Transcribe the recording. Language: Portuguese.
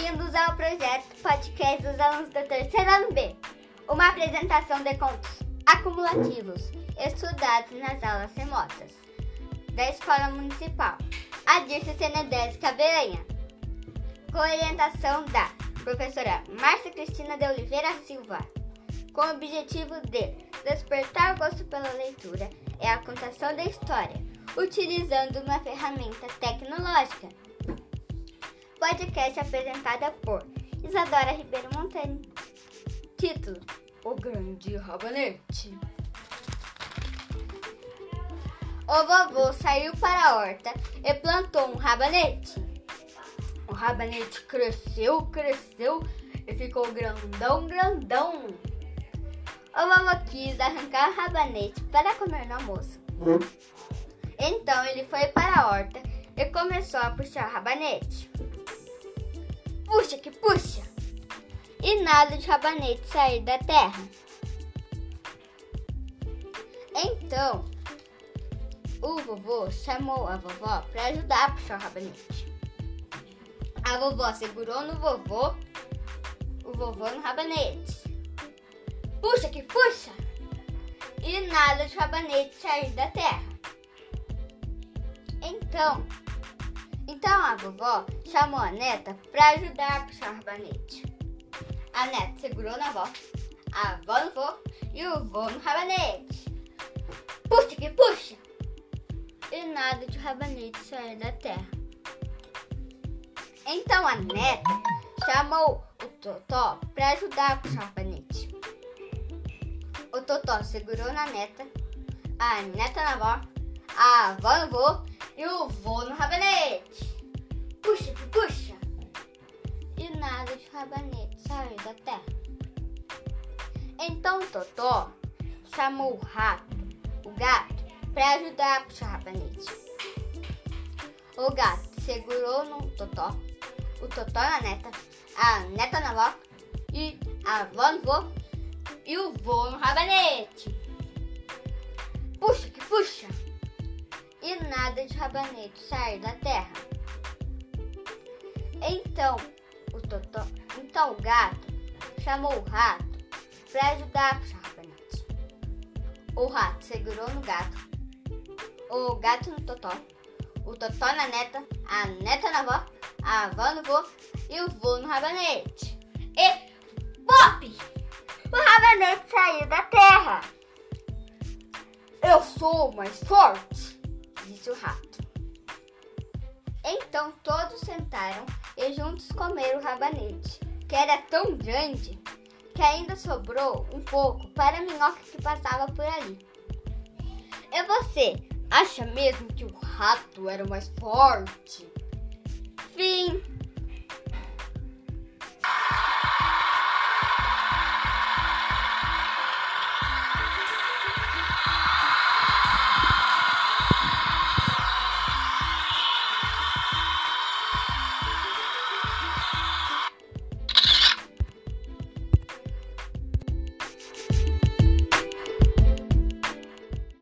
Bem-vindos ao projeto podcast dos alunos do terceiro ano B. Uma apresentação de contos acumulativos estudados nas aulas remotas da Escola Municipal Adirce Senedese Cabelenha, com orientação da professora Márcia Cristina de Oliveira Silva, com o objetivo de despertar o gosto pela leitura e a contação da história, utilizando uma ferramenta tecnológica podcast apresentada por Isadora Ribeiro Montani. Título: O Grande Rabanete. O vovô saiu para a horta e plantou um rabanete. O rabanete cresceu, cresceu e ficou grandão, grandão. O vovô quis arrancar o rabanete para comer no almoço. Então ele foi para a horta e começou a puxar o rabanete puxa que puxa, e nada de rabanete sair da terra. Então, o vovô chamou a vovó para ajudar a puxar o rabanete. A vovó segurou no vovô, o vovô no rabanete. Puxa que puxa! E nada de rabanete sair da terra. Então, então a vovó chamou a neta para ajudar a puxar o rabanete. A neta segurou na avó, a avó no vô e o vô no rabanete. Puxa que puxa! E nada de rabanete sair da terra. Então a neta chamou o Totó para ajudar a puxar o rabanete. O Totó segurou na neta, a neta na avó, a avó no vô e o vô no rabanete. Puxa, puxa! E nada de rabanete saiu da terra. Então Totó chamou o rato, o gato, para ajudar a puxar o rabanete. O gato segurou no Totó, o Totó na neta, a neta na avó e a avó no vô e o vô no rabanete. De rabanete sair da terra. Então o, totó, então o gato chamou o rato para ajudar a puxar o rabanete. O rato segurou no gato, o gato no totó, o totó na neta, a neta na avó, a avó no vô e o vô no rabanete. E pop! O rabanete saiu da terra. Eu sou mais forte disse o rato. Então todos sentaram e juntos comeram o rabanete, que era tão grande que ainda sobrou um pouco para a minhoca que passava por ali. E você, acha mesmo que o rato era mais forte? Fim.